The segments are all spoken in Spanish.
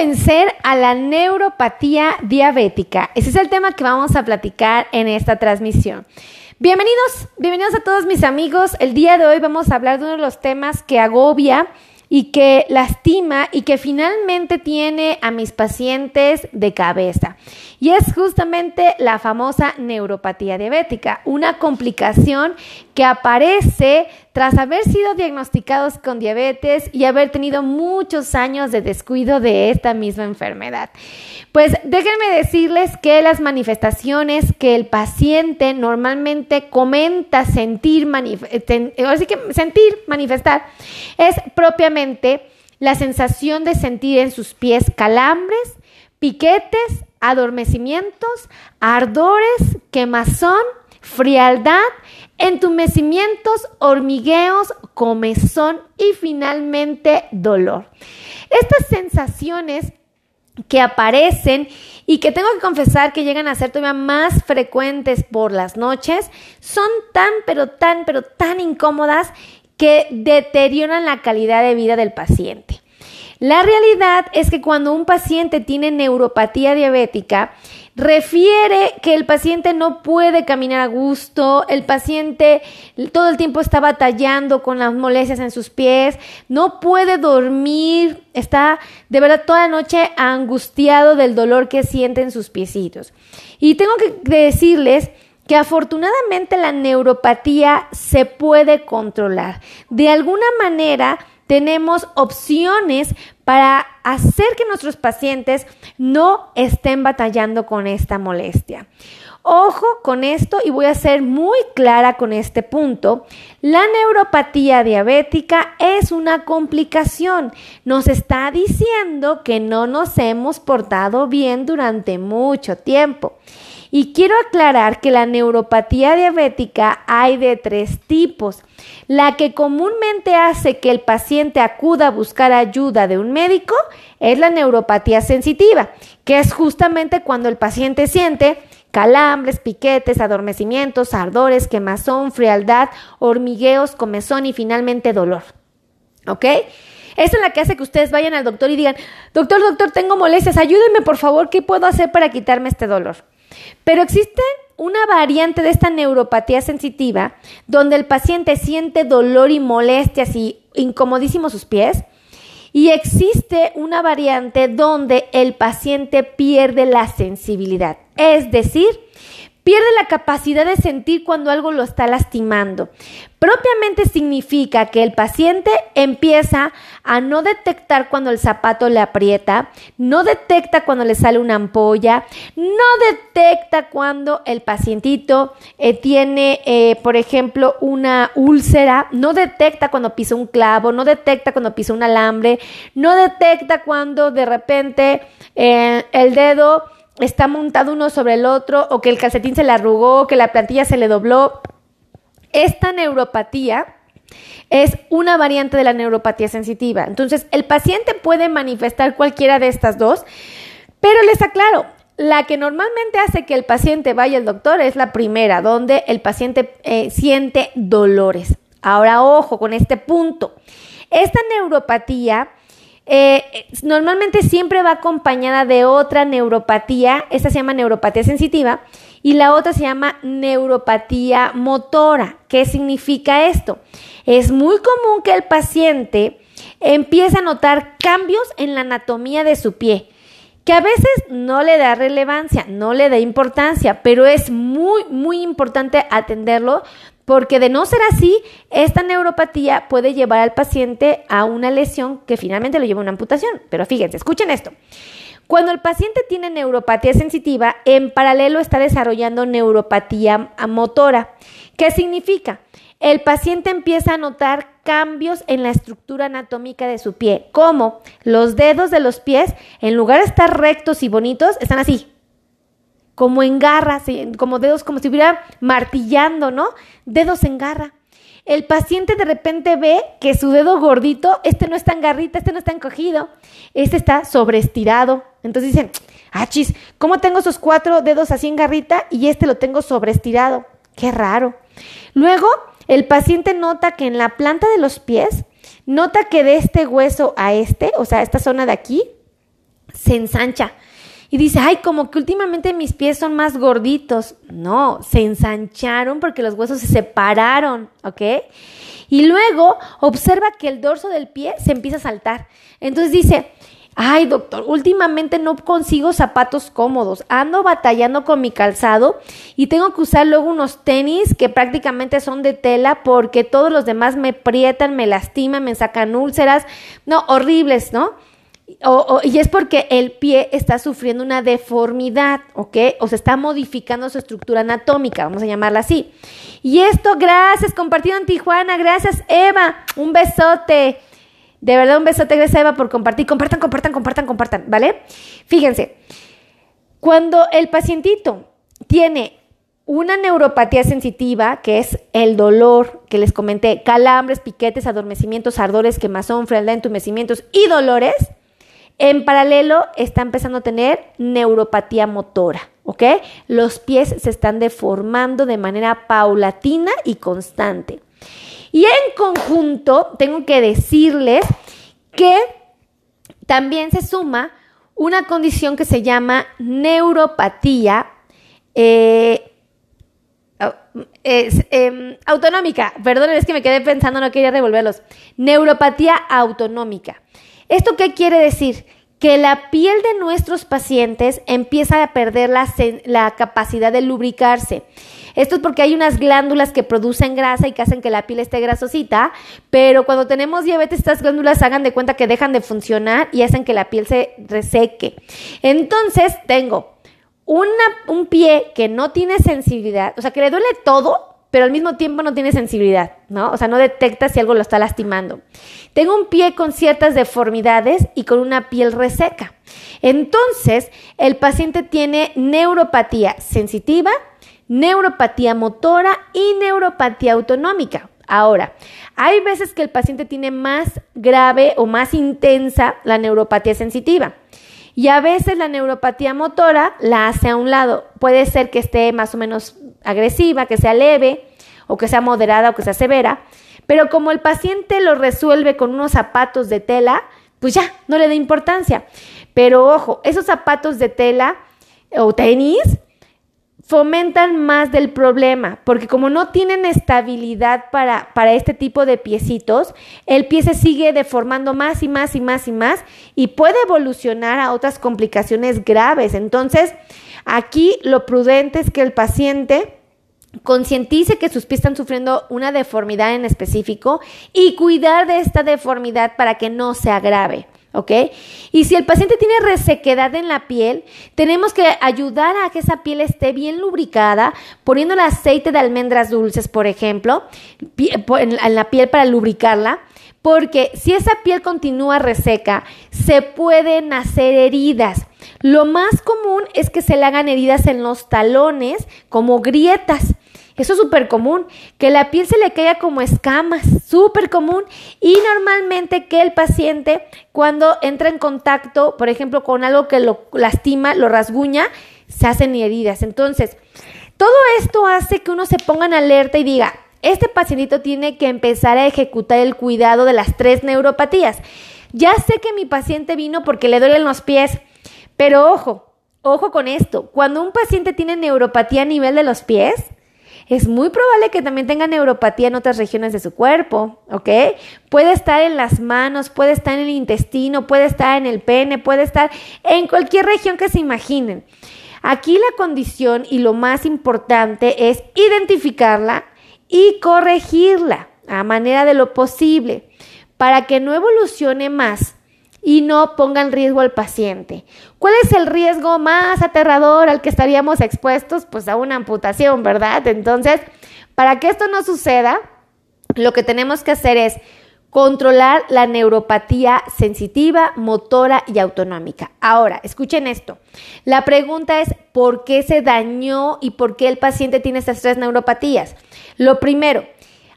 vencer a la neuropatía diabética? Ese es el tema que vamos a platicar en esta transmisión. Bienvenidos, bienvenidos a todos mis amigos. El día de hoy vamos a hablar de uno de los temas que agobia y que lastima y que finalmente tiene a mis pacientes de cabeza. Y es justamente la famosa neuropatía diabética, una complicación que aparece tras haber sido diagnosticados con diabetes y haber tenido muchos años de descuido de esta misma enfermedad. Pues déjenme decirles que las manifestaciones que el paciente normalmente comenta sentir, manifestar, es propiamente la sensación de sentir en sus pies calambres, piquetes, adormecimientos, ardores, quemazón, frialdad, entumecimientos, hormigueos, comezón y finalmente dolor. Estas sensaciones que aparecen y que tengo que confesar que llegan a ser todavía más frecuentes por las noches, son tan, pero tan, pero tan incómodas que deterioran la calidad de vida del paciente. La realidad es que cuando un paciente tiene neuropatía diabética, refiere que el paciente no puede caminar a gusto, el paciente todo el tiempo está batallando con las molestias en sus pies, no puede dormir, está de verdad toda la noche angustiado del dolor que siente en sus piecitos. Y tengo que decirles que afortunadamente la neuropatía se puede controlar. De alguna manera tenemos opciones para hacer que nuestros pacientes no estén batallando con esta molestia. Ojo con esto y voy a ser muy clara con este punto. La neuropatía diabética es una complicación. Nos está diciendo que no nos hemos portado bien durante mucho tiempo. Y quiero aclarar que la neuropatía diabética hay de tres tipos. La que comúnmente hace que el paciente acuda a buscar ayuda de un médico es la neuropatía sensitiva, que es justamente cuando el paciente siente calambres, piquetes, adormecimientos, ardores, quemazón, frialdad, hormigueos, comezón y finalmente dolor. ¿Ok? Esa es la que hace que ustedes vayan al doctor y digan, doctor, doctor, tengo molestias, ayúdenme por favor, ¿qué puedo hacer para quitarme este dolor? Pero existe una variante de esta neuropatía sensitiva donde el paciente siente dolor y molestias y incomodísimos sus pies. Y existe una variante donde el paciente pierde la sensibilidad, es decir, pierde la capacidad de sentir cuando algo lo está lastimando. Propiamente significa que el paciente empieza a no detectar cuando el zapato le aprieta, no detecta cuando le sale una ampolla, no detecta cuando el pacientito eh, tiene, eh, por ejemplo, una úlcera, no detecta cuando pisa un clavo, no detecta cuando pisa un alambre, no detecta cuando de repente eh, el dedo está montado uno sobre el otro o que el calcetín se le arrugó, que la plantilla se le dobló. Esta neuropatía es una variante de la neuropatía sensitiva. Entonces, el paciente puede manifestar cualquiera de estas dos, pero les aclaro, la que normalmente hace que el paciente vaya al doctor es la primera, donde el paciente eh, siente dolores. Ahora, ojo con este punto. Esta neuropatía eh, normalmente siempre va acompañada de otra neuropatía, esta se llama neuropatía sensitiva, y la otra se llama neuropatía motora. ¿Qué significa esto? Es muy común que el paciente empiece a notar cambios en la anatomía de su pie que a veces no le da relevancia, no le da importancia, pero es muy, muy importante atenderlo porque de no ser así, esta neuropatía puede llevar al paciente a una lesión que finalmente lo lleva a una amputación. Pero fíjense, escuchen esto. Cuando el paciente tiene neuropatía sensitiva, en paralelo está desarrollando neuropatía motora. ¿Qué significa? El paciente empieza a notar cambios en la estructura anatómica de su pie, como los dedos de los pies, en lugar de estar rectos y bonitos, están así, como en garra, como dedos, como si estuviera martillando, ¿no? Dedos en garra. El paciente de repente ve que su dedo gordito, este no está en garrita, este no está encogido, este está sobreestirado. Entonces dicen, ah, chis, ¿cómo tengo esos cuatro dedos así en garrita y este lo tengo sobreestirado? Qué raro. Luego, el paciente nota que en la planta de los pies, nota que de este hueso a este, o sea, esta zona de aquí, se ensancha. Y dice, ay, como que últimamente mis pies son más gorditos. No, se ensancharon porque los huesos se separaron, ¿ok? Y luego observa que el dorso del pie se empieza a saltar. Entonces dice, ay doctor, últimamente no consigo zapatos cómodos, ando batallando con mi calzado y tengo que usar luego unos tenis que prácticamente son de tela porque todos los demás me prietan, me lastiman, me sacan úlceras, no, horribles, ¿no? Y es porque el pie está sufriendo una deformidad, ¿ok? O se está modificando su estructura anatómica, vamos a llamarla así. Y esto, gracias, compartido en Tijuana, gracias Eva, un besote. De verdad, un besote, gracias Eva por compartir. Compartan, compartan, compartan, compartan, ¿vale? Fíjense, cuando el pacientito tiene una neuropatía sensitiva, que es el dolor que les comenté, calambres, piquetes, adormecimientos, ardores, quemazón, frialdad, entumecimientos y dolores, en paralelo está empezando a tener neuropatía motora, ¿ok? Los pies se están deformando de manera paulatina y constante. Y en conjunto, tengo que decirles que también se suma una condición que se llama neuropatía eh, em, autonómica. Perdón, es que me quedé pensando, no quería revolverlos. Neuropatía autonómica. ¿Esto qué quiere decir? Que la piel de nuestros pacientes empieza a perder la, la capacidad de lubricarse. Esto es porque hay unas glándulas que producen grasa y que hacen que la piel esté grasosita, pero cuando tenemos diabetes estas glándulas hagan de cuenta que dejan de funcionar y hacen que la piel se reseque. Entonces tengo un pie que no tiene sensibilidad, o sea, que le duele todo, pero al mismo tiempo no tiene sensibilidad, ¿no? O sea, no detecta si algo lo está lastimando. Tengo un pie con ciertas deformidades y con una piel reseca. Entonces, el paciente tiene neuropatía sensitiva, neuropatía motora y neuropatía autonómica. Ahora, hay veces que el paciente tiene más grave o más intensa la neuropatía sensitiva. Y a veces la neuropatía motora la hace a un lado. Puede ser que esté más o menos agresiva, que sea leve, o que sea moderada o que sea severa. Pero como el paciente lo resuelve con unos zapatos de tela, pues ya, no le da importancia. Pero ojo, esos zapatos de tela o tenis fomentan más del problema, porque como no tienen estabilidad para, para este tipo de piecitos, el pie se sigue deformando más y más y más y más y puede evolucionar a otras complicaciones graves. Entonces, aquí lo prudente es que el paciente concientice que sus pies están sufriendo una deformidad en específico y cuidar de esta deformidad para que no se agrave. ¿Ok? Y si el paciente tiene resequedad en la piel, tenemos que ayudar a que esa piel esté bien lubricada, poniéndole aceite de almendras dulces, por ejemplo, en la piel para lubricarla. Porque si esa piel continúa reseca, se pueden hacer heridas. Lo más común es que se le hagan heridas en los talones, como grietas. Eso es súper común, que la piel se le caiga como escamas, súper común. Y normalmente que el paciente cuando entra en contacto, por ejemplo, con algo que lo lastima, lo rasguña, se hacen heridas. Entonces, todo esto hace que uno se ponga en alerta y diga, este pacientito tiene que empezar a ejecutar el cuidado de las tres neuropatías. Ya sé que mi paciente vino porque le duelen los pies, pero ojo, ojo con esto. Cuando un paciente tiene neuropatía a nivel de los pies, es muy probable que también tenga neuropatía en otras regiones de su cuerpo, ¿ok? Puede estar en las manos, puede estar en el intestino, puede estar en el pene, puede estar en cualquier región que se imaginen. Aquí la condición y lo más importante es identificarla y corregirla a manera de lo posible para que no evolucione más y no ponga en riesgo al paciente. ¿Cuál es el riesgo más aterrador al que estaríamos expuestos? Pues a una amputación, ¿verdad? Entonces, para que esto no suceda, lo que tenemos que hacer es controlar la neuropatía sensitiva, motora y autonómica. Ahora, escuchen esto. La pregunta es, ¿por qué se dañó y por qué el paciente tiene estas tres neuropatías? Lo primero,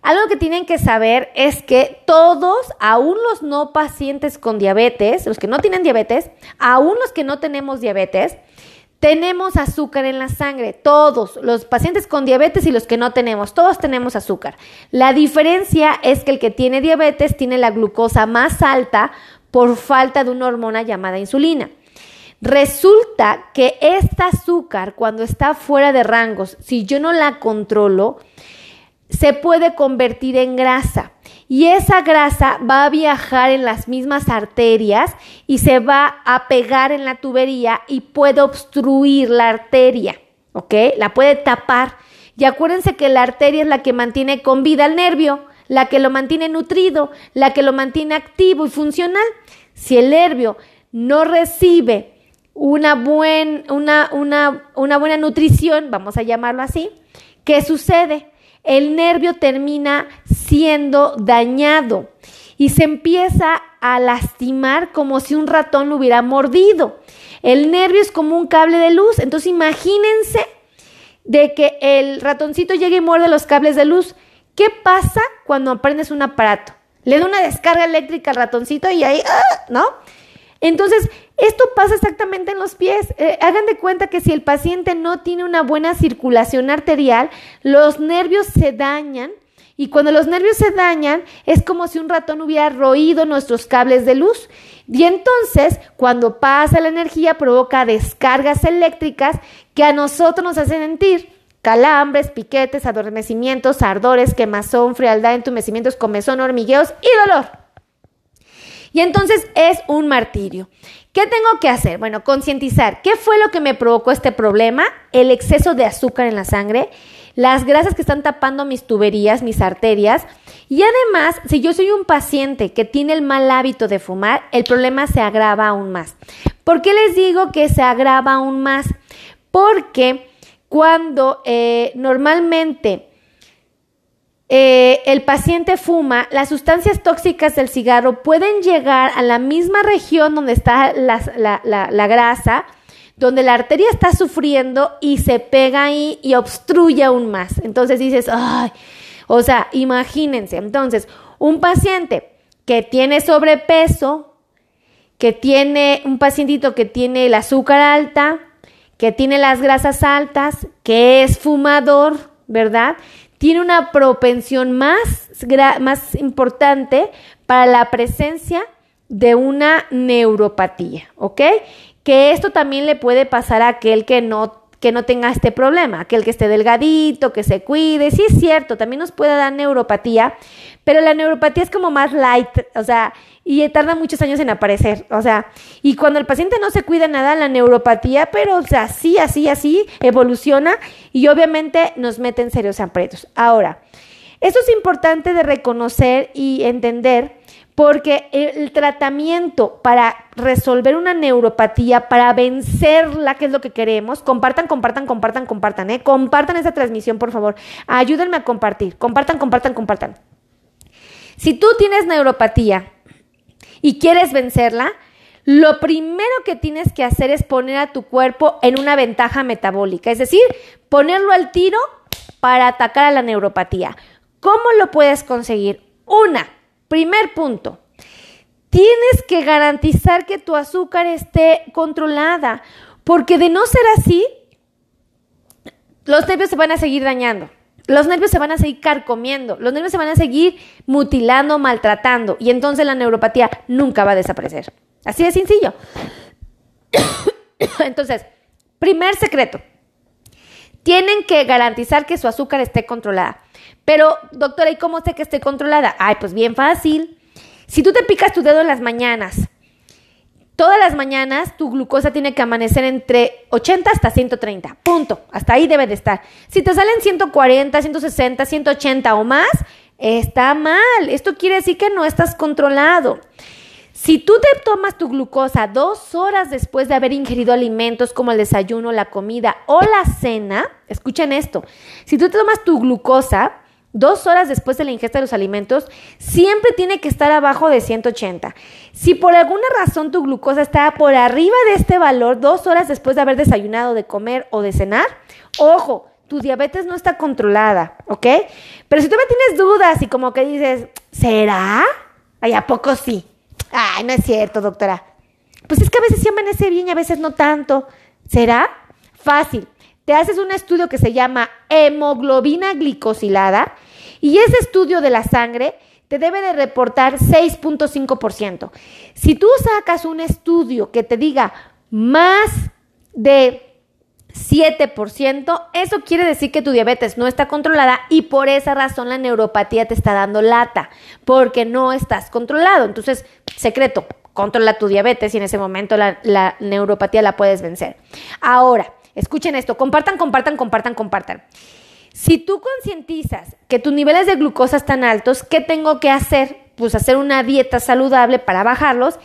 algo que tienen que saber es que todos, aún los no pacientes con diabetes, los que no tienen diabetes, aún los que no tenemos diabetes, tenemos azúcar en la sangre, todos, los pacientes con diabetes y los que no tenemos, todos tenemos azúcar. La diferencia es que el que tiene diabetes tiene la glucosa más alta por falta de una hormona llamada insulina. Resulta que esta azúcar, cuando está fuera de rangos, si yo no la controlo, se puede convertir en grasa. Y esa grasa va a viajar en las mismas arterias y se va a pegar en la tubería y puede obstruir la arteria, ¿ok? La puede tapar. Y acuérdense que la arteria es la que mantiene con vida al nervio, la que lo mantiene nutrido, la que lo mantiene activo y funcional. Si el nervio no recibe una, una, una, una buena nutrición, vamos a llamarlo así, ¿qué sucede? El nervio termina siendo dañado y se empieza a lastimar como si un ratón lo hubiera mordido. El nervio es como un cable de luz, entonces imagínense de que el ratoncito llegue y muerde los cables de luz. ¿Qué pasa cuando aprendes un aparato? Le da una descarga eléctrica al ratoncito y ahí, ¡ah! ¿no? Entonces, esto pasa exactamente en los pies. Eh, hagan de cuenta que si el paciente no tiene una buena circulación arterial, los nervios se dañan y cuando los nervios se dañan es como si un ratón hubiera roído nuestros cables de luz. Y entonces, cuando pasa la energía, provoca descargas eléctricas que a nosotros nos hacen sentir calambres, piquetes, adormecimientos, ardores, quemazón, frialdad, entumecimientos, comezón, hormigueos y dolor. Y entonces es un martirio. ¿Qué tengo que hacer? Bueno, concientizar. ¿Qué fue lo que me provocó este problema? El exceso de azúcar en la sangre, las grasas que están tapando mis tuberías, mis arterias. Y además, si yo soy un paciente que tiene el mal hábito de fumar, el problema se agrava aún más. ¿Por qué les digo que se agrava aún más? Porque cuando eh, normalmente eh, el paciente fuma, las sustancias tóxicas del cigarro pueden llegar a la misma región donde está la, grasa, donde la arteria está sufriendo y se pega ahí y obstruye aún más. Entonces dices, ay, o sea, imagínense, entonces, un paciente que tiene sobrepeso, que tiene un pacientito que tiene el azúcar alta, que tiene las grasas altas, que es fumador, ¿verdad? Tiene una propensión más, más importante para la presencia de una neuropatía, ¿ok? Que esto también le puede pasar a aquel que no que no tenga este problema, aquel que esté delgadito, que se cuide, sí es cierto, también nos puede dar neuropatía, pero la neuropatía es como más light, o sea, y tarda muchos años en aparecer, o sea, y cuando el paciente no se cuida nada, la neuropatía, pero, o sea, así, así, así, evoluciona y obviamente nos mete en serios aprietos. Ahora, esto es importante de reconocer y entender porque el tratamiento para resolver una neuropatía, para vencerla, que es lo que queremos, compartan, compartan, compartan, compartan, ¿eh? Compartan esa transmisión, por favor. Ayúdenme a compartir. Compartan, compartan, compartan. Si tú tienes neuropatía y quieres vencerla, lo primero que tienes que hacer es poner a tu cuerpo en una ventaja metabólica, es decir, ponerlo al tiro para atacar a la neuropatía. ¿Cómo lo puedes conseguir? Una, primer punto, tienes que garantizar que tu azúcar esté controlada, porque de no ser así, los nervios se van a seguir dañando. Los nervios se van a seguir carcomiendo, los nervios se van a seguir mutilando, maltratando y entonces la neuropatía nunca va a desaparecer. Así de sencillo. Entonces, primer secreto, tienen que garantizar que su azúcar esté controlada. Pero, doctora, ¿y cómo sé que esté controlada? Ay, pues bien fácil. Si tú te picas tu dedo en las mañanas Todas las mañanas tu glucosa tiene que amanecer entre 80 hasta 130. Punto. Hasta ahí debe de estar. Si te salen 140, 160, 180 o más, está mal. Esto quiere decir que no estás controlado. Si tú te tomas tu glucosa dos horas después de haber ingerido alimentos como el desayuno, la comida o la cena, escuchen esto, si tú te tomas tu glucosa dos horas después de la ingesta de los alimentos, siempre tiene que estar abajo de 180. Si por alguna razón tu glucosa está por arriba de este valor dos horas después de haber desayunado, de comer o de cenar, ojo, tu diabetes no está controlada, ¿ok? Pero si tú me tienes dudas y como que dices, ¿será? Ay, ¿a poco sí? Ay, no es cierto, doctora. Pues es que a veces sí amanece bien y a veces no tanto. ¿Será? Fácil te haces un estudio que se llama hemoglobina glicosilada y ese estudio de la sangre te debe de reportar 6.5%. Si tú sacas un estudio que te diga más de 7%, eso quiere decir que tu diabetes no está controlada y por esa razón la neuropatía te está dando lata, porque no estás controlado. Entonces, secreto, controla tu diabetes y en ese momento la, la neuropatía la puedes vencer. Ahora, escuchen esto, compartan, compartan, compartan, compartan. Si tú concientizas que tus niveles de glucosa están altos, ¿qué tengo que hacer? Pues hacer una dieta saludable para bajarlos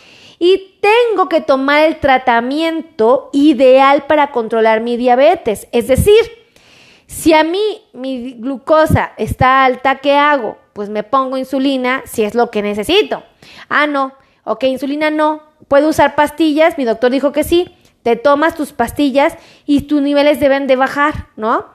y tengo que tomar el tratamiento ideal para controlar mi diabetes. Es decir, si a mí mi glucosa está alta, ¿qué hago? Pues me pongo insulina si es lo que necesito. Ah, no. Ok, insulina no. ¿Puedo usar pastillas? Mi doctor dijo que sí. Te tomas tus pastillas y tus niveles deben de bajar, ¿no?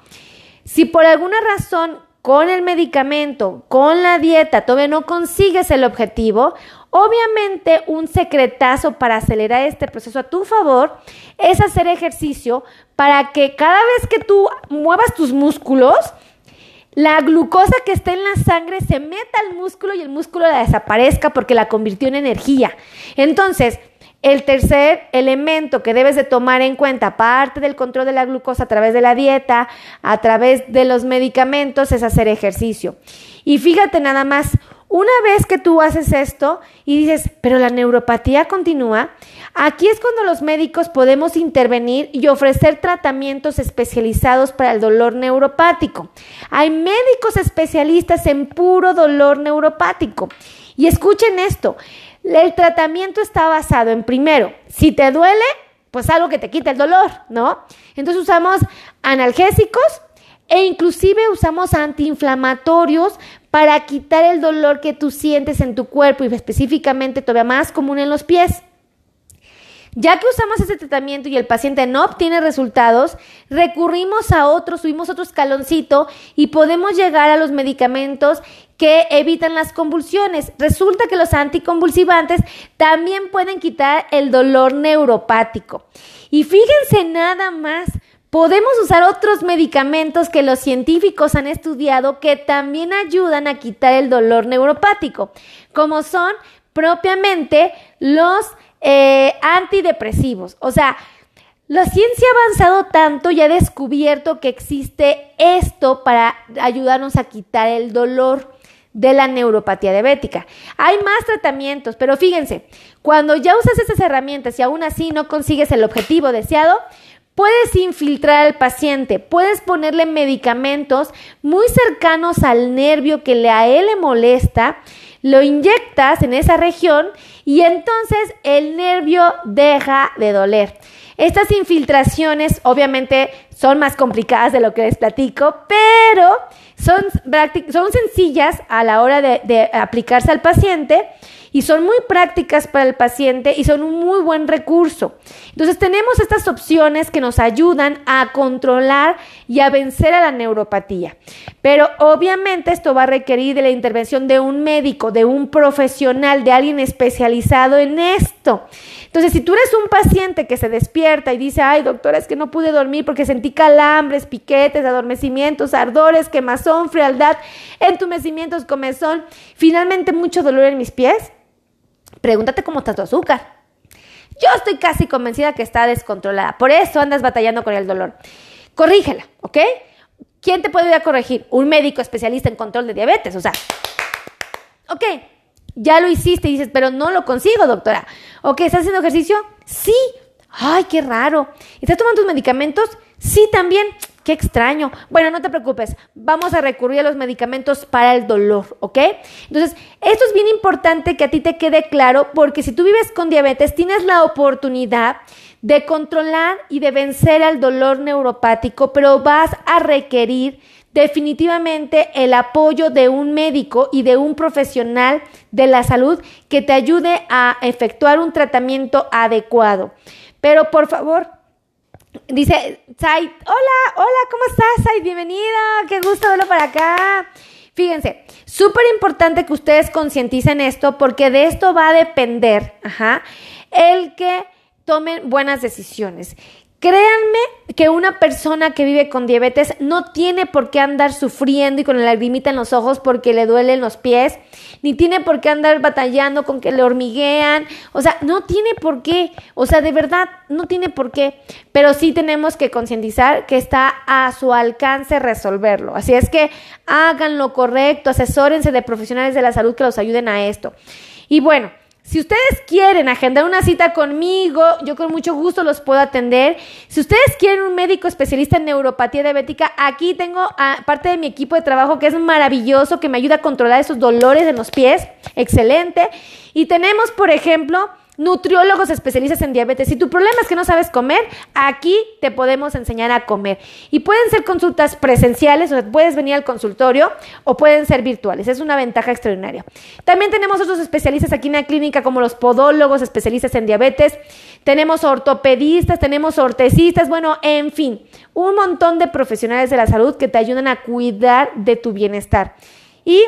Si por alguna razón con el medicamento, con la dieta, todavía no consigues el objetivo, Obviamente, un secretazo para acelerar este proceso a tu favor es hacer ejercicio para que cada vez que tú muevas tus músculos, la glucosa que está en la sangre se meta al músculo y el músculo la desaparezca porque la convirtió en energía. Entonces, el tercer elemento que debes de tomar en cuenta, aparte del control de la glucosa a través de la dieta, a través de los medicamentos, es hacer ejercicio. Y fíjate nada más, una vez que tú haces esto y dices, pero la neuropatía continúa, aquí es cuando los médicos podemos intervenir y ofrecer tratamientos especializados para el dolor neuropático. Hay médicos especialistas en puro dolor neuropático. Y escuchen esto, el tratamiento está basado en primero, si te duele, pues algo que te quita el dolor, ¿no? Entonces usamos analgésicos e inclusive usamos antiinflamatorios para quitar el dolor que tú sientes en tu cuerpo y específicamente todavía más común en los pies. Ya que usamos ese tratamiento y el paciente no obtiene resultados, recurrimos a otro, subimos otro escaloncito y podemos llegar a los medicamentos que evitan las convulsiones. Resulta que los anticonvulsivantes también pueden quitar el dolor neuropático. Y fíjense nada más, Podemos usar otros medicamentos que los científicos han estudiado que también ayudan a quitar el dolor neuropático, como son propiamente los eh, antidepresivos. O sea, la ciencia ha avanzado tanto y ha descubierto que existe esto para ayudarnos a quitar el dolor de la neuropatía diabética. Hay más tratamientos, pero fíjense, cuando ya usas esas herramientas y aún así no consigues el objetivo deseado, Puedes infiltrar al paciente, puedes ponerle medicamentos muy cercanos al nervio que a él le molesta, lo inyectas en esa región y entonces el nervio deja de doler. Estas infiltraciones obviamente son más complicadas de lo que les platico, pero son, son sencillas a la hora de, de aplicarse al paciente y son muy prácticas para el paciente y son un muy buen recurso. Entonces tenemos estas opciones que nos ayudan a controlar y a vencer a la neuropatía. Pero obviamente esto va a requerir de la intervención de un médico, de un profesional, de alguien especializado en esto. Entonces, si tú eres un paciente que se despierta y dice, ay doctora, es que no pude dormir porque sentí calambres, piquetes, adormecimientos, ardores, quemazón, frialdad, entumecimientos, comezón, finalmente mucho dolor en mis pies, Pregúntate cómo está tu azúcar. Yo estoy casi convencida que está descontrolada. Por eso andas batallando con el dolor. Corrígela, ¿ok? ¿Quién te puede ir a corregir? Un médico especialista en control de diabetes. O sea, ok, ya lo hiciste y dices, pero no lo consigo, doctora. Ok, ¿estás haciendo ejercicio? Sí. Ay, qué raro. ¿Estás tomando tus medicamentos? Sí, también. Qué extraño. Bueno, no te preocupes, vamos a recurrir a los medicamentos para el dolor, ¿ok? Entonces, esto es bien importante que a ti te quede claro porque si tú vives con diabetes, tienes la oportunidad de controlar y de vencer al dolor neuropático, pero vas a requerir definitivamente el apoyo de un médico y de un profesional de la salud que te ayude a efectuar un tratamiento adecuado. Pero por favor, Dice Sai, hola, hola, ¿cómo estás, Sai? Bienvenida, qué gusto verlo para acá. Fíjense, súper importante que ustedes concienticen esto porque de esto va a depender, ajá, el que tomen buenas decisiones. Créanme que una persona que vive con diabetes no tiene por qué andar sufriendo y con la lagrimita en los ojos porque le duelen los pies, ni tiene por qué andar batallando con que le hormiguean, o sea, no tiene por qué, o sea, de verdad, no tiene por qué, pero sí tenemos que concientizar que está a su alcance resolverlo. Así es que hagan lo correcto, asesórense de profesionales de la salud que los ayuden a esto. Y bueno, si ustedes quieren agendar una cita conmigo, yo con mucho gusto los puedo atender. Si ustedes quieren un médico especialista en neuropatía diabética, aquí tengo a parte de mi equipo de trabajo que es maravilloso, que me ayuda a controlar esos dolores en los pies. Excelente. Y tenemos, por ejemplo, nutriólogos especialistas en diabetes. Si tu problema es que no sabes comer, aquí te podemos enseñar a comer. Y pueden ser consultas presenciales, o sea, puedes venir al consultorio o pueden ser virtuales. Es una ventaja extraordinaria. También tenemos otros especialistas aquí en la clínica como los podólogos, especialistas en diabetes. Tenemos ortopedistas, tenemos ortesistas, bueno, en fin, un montón de profesionales de la salud que te ayudan a cuidar de tu bienestar. Y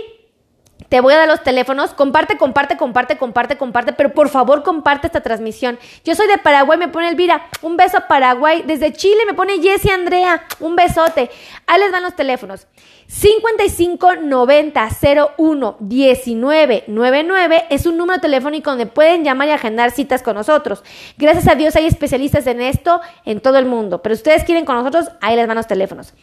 te voy a dar los teléfonos. Comparte, comparte, comparte, comparte, comparte. Pero por favor, comparte esta transmisión. Yo soy de Paraguay, me pone Elvira. Un beso a Paraguay. Desde Chile me pone Jessie Andrea. Un besote. Ahí les van los teléfonos. 55 90 01 19 99 es un número telefónico donde pueden llamar y agendar citas con nosotros. Gracias a Dios hay especialistas en esto en todo el mundo. Pero ustedes quieren con nosotros, ahí les van los teléfonos.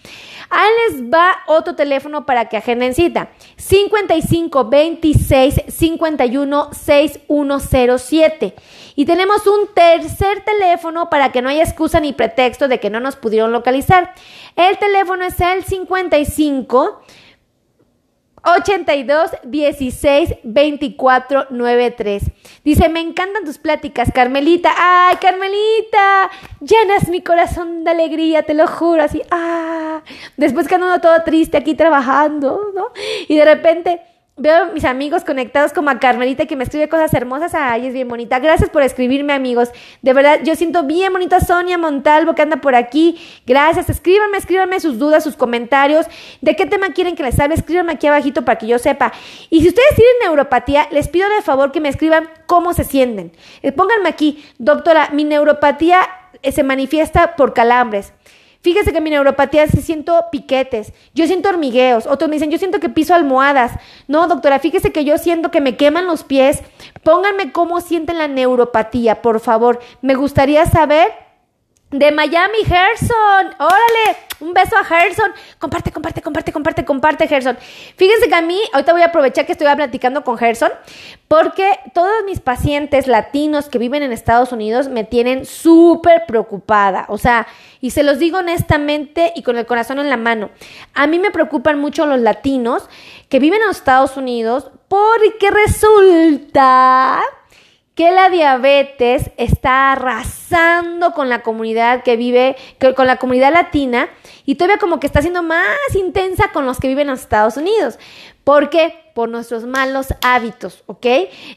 Ahí les va otro teléfono para que agenden cita. 55 26 51 6107. Y tenemos un tercer teléfono para que no haya excusa ni pretexto de que no nos pudieron localizar. El teléfono es el 55 82 16 24 93. Dice, me encantan tus pláticas, Carmelita. Ay, Carmelita, llenas mi corazón de alegría, te lo juro, así. Ah, después que ando todo triste aquí trabajando, ¿no? Y de repente veo a mis amigos conectados como a Carmelita que me escribe cosas hermosas. Ay, es bien bonita. Gracias por escribirme, amigos. De verdad, yo siento bien bonita Sonia Montalvo que anda por aquí. Gracias. Escríbanme, escríbanme sus dudas, sus comentarios. ¿De qué tema quieren que les hable? Escríbanme aquí abajito para que yo sepa. Y si ustedes tienen neuropatía, les pido de favor que me escriban cómo se sienten. Eh, pónganme aquí, doctora, mi neuropatía eh, se manifiesta por calambres. Fíjese que mi neuropatía se siento piquetes, yo siento hormigueos, otros me dicen, yo siento que piso almohadas. No, doctora, fíjese que yo siento que me queman los pies. Pónganme cómo sienten la neuropatía, por favor. Me gustaría saber de Miami, Gerson. Órale, un beso a Gerson. Comparte, comparte, comparte, comparte, comparte, Gerson. Fíjense que a mí, ahorita voy a aprovechar que estoy platicando con Gerson, porque todos mis pacientes latinos que viven en Estados Unidos me tienen súper preocupada. O sea, y se los digo honestamente y con el corazón en la mano. A mí me preocupan mucho los latinos que viven en Estados Unidos porque resulta que la diabetes está arrasando con la comunidad que vive, con la comunidad latina y todavía como que está siendo más intensa con los que viven en Estados Unidos. ¿Por qué? Por nuestros malos hábitos, ¿ok?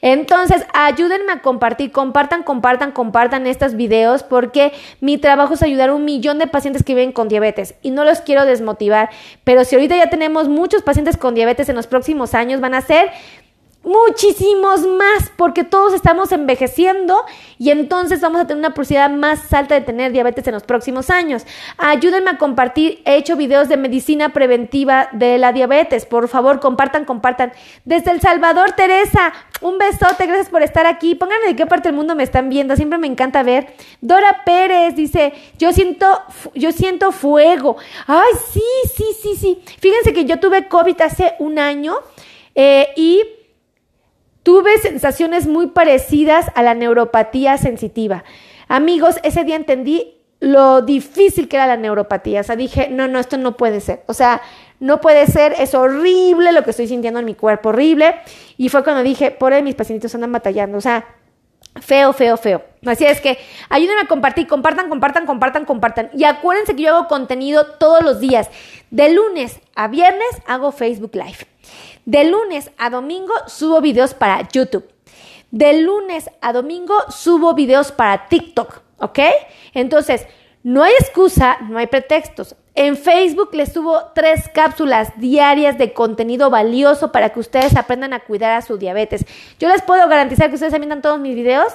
Entonces, ayúdenme a compartir, compartan, compartan, compartan estos videos porque mi trabajo es ayudar a un millón de pacientes que viven con diabetes y no los quiero desmotivar, pero si ahorita ya tenemos muchos pacientes con diabetes en los próximos años, van a ser muchísimos más, porque todos estamos envejeciendo y entonces vamos a tener una posibilidad más alta de tener diabetes en los próximos años. Ayúdenme a compartir, he hecho videos de medicina preventiva de la diabetes, por favor, compartan, compartan. Desde El Salvador, Teresa, un besote, gracias por estar aquí. Pónganme de qué parte del mundo me están viendo, siempre me encanta ver. Dora Pérez dice, yo siento, yo siento fuego. Ay, sí, sí, sí, sí. Fíjense que yo tuve COVID hace un año eh, y Tuve sensaciones muy parecidas a la neuropatía sensitiva. Amigos, ese día entendí lo difícil que era la neuropatía. O sea, dije, no, no, esto no puede ser. O sea, no puede ser, es horrible lo que estoy sintiendo en mi cuerpo, horrible. Y fue cuando dije, por ahí mis pacientitos andan batallando. O sea, feo, feo, feo. Así es que ayúdenme a compartir, compartan, compartan, compartan, compartan. Y acuérdense que yo hago contenido todos los días. De lunes a viernes hago Facebook Live. De lunes a domingo subo videos para YouTube. De lunes a domingo subo videos para TikTok, ¿ok? Entonces, no hay excusa, no hay pretextos. En Facebook les subo tres cápsulas diarias de contenido valioso para que ustedes aprendan a cuidar a su diabetes. Yo les puedo garantizar que ustedes miran todos mis videos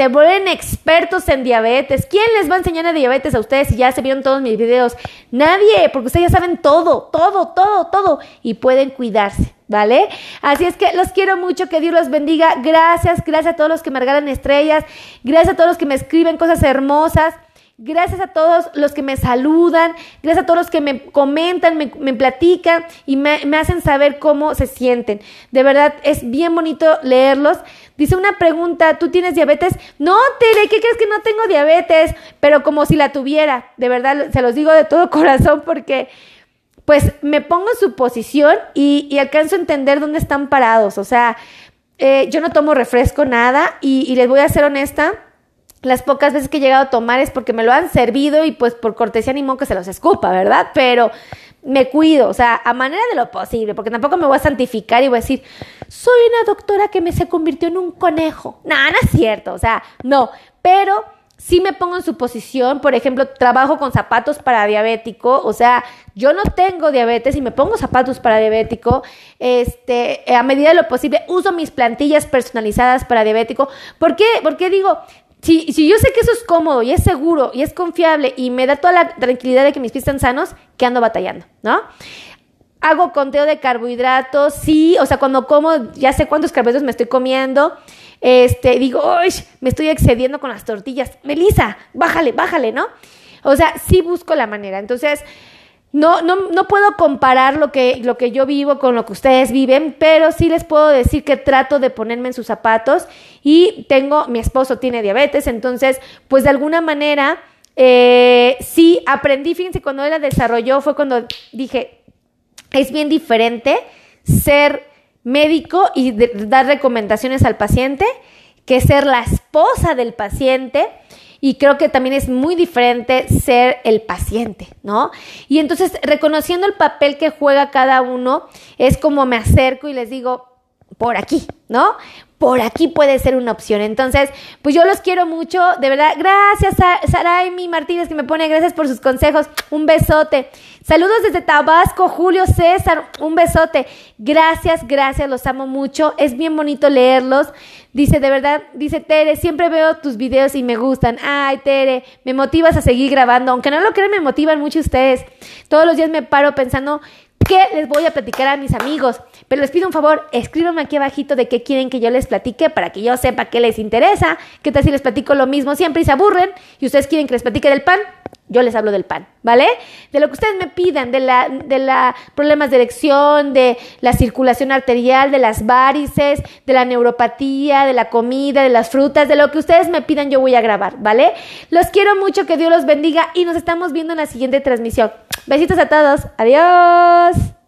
se vuelven expertos en diabetes. ¿Quién les va a enseñar a diabetes a ustedes si ya se vieron todos mis videos? Nadie, porque ustedes ya saben todo, todo, todo, todo y pueden cuidarse. ¿Vale? Así es que los quiero mucho, que Dios los bendiga. Gracias, gracias a todos los que me regalan estrellas, gracias a todos los que me escriben cosas hermosas. Gracias a todos los que me saludan, gracias a todos los que me comentan, me, platican y me, me, hacen saber cómo se sienten. De verdad, es bien bonito leerlos. Dice una pregunta, ¿tú tienes diabetes? No, Tere, ¿qué crees que no tengo diabetes? Pero como si la tuviera. De verdad, se los digo de todo corazón porque pues me pongo en su posición y, alcanzo a entender dónde están parados. O sea, eh, yo no tomo refresco, nada, y, les voy a ser honesta. Las pocas veces que he llegado a tomar es porque me lo han servido y pues por cortesía ni modo que se los escupa, ¿verdad? Pero me cuido, o sea, a manera de lo posible, porque tampoco me voy a santificar y voy a decir, soy una doctora que me se convirtió en un conejo. No, no es cierto, o sea, no, pero si me pongo en su posición, por ejemplo, trabajo con zapatos para diabético, o sea, yo no tengo diabetes y me pongo zapatos para diabético, este, a medida de lo posible uso mis plantillas personalizadas para diabético. ¿Por qué? Porque digo, si, si yo sé que eso es cómodo y es seguro y es confiable y me da toda la tranquilidad de que mis pies están sanos, que ando batallando, ¿no? Hago conteo de carbohidratos, sí, o sea, cuando como ya sé cuántos carbohidratos me estoy comiendo este, digo, ¡Uy! me estoy excediendo con las tortillas. Melissa, bájale, bájale, ¿no? O sea, sí busco la manera. Entonces, no, no, no puedo comparar lo que, lo que yo vivo con lo que ustedes viven, pero sí les puedo decir que trato de ponerme en sus zapatos y tengo, mi esposo tiene diabetes, entonces, pues de alguna manera, eh, sí aprendí, fíjense, cuando él la desarrolló fue cuando dije, es bien diferente ser médico y dar recomendaciones al paciente que ser la esposa del paciente. Y creo que también es muy diferente ser el paciente, ¿no? Y entonces, reconociendo el papel que juega cada uno, es como me acerco y les digo, por aquí, ¿no? por aquí puede ser una opción. Entonces, pues yo los quiero mucho, de verdad. Gracias a Saraimi Martínez que me pone, gracias por sus consejos. Un besote. Saludos desde Tabasco, Julio César, un besote. Gracias, gracias, los amo mucho. Es bien bonito leerlos. Dice, de verdad, dice Tere, siempre veo tus videos y me gustan. Ay, Tere, me motivas a seguir grabando. Aunque no lo crean, me motivan mucho ustedes. Todos los días me paro pensando qué les voy a platicar a mis amigos. Pero les pido un favor, escríbanme aquí abajito de qué quieren que yo les platique para que yo sepa qué les interesa. ¿Qué tal si les platico lo mismo siempre y se aburren? Y ustedes quieren que les platique del pan, yo les hablo del pan, ¿vale? De lo que ustedes me pidan, de la, de la problemas de erección, de la circulación arterial, de las varices, de la neuropatía, de la comida, de las frutas, de lo que ustedes me pidan, yo voy a grabar, ¿vale? Los quiero mucho, que Dios los bendiga y nos estamos viendo en la siguiente transmisión. Besitos a todos, adiós.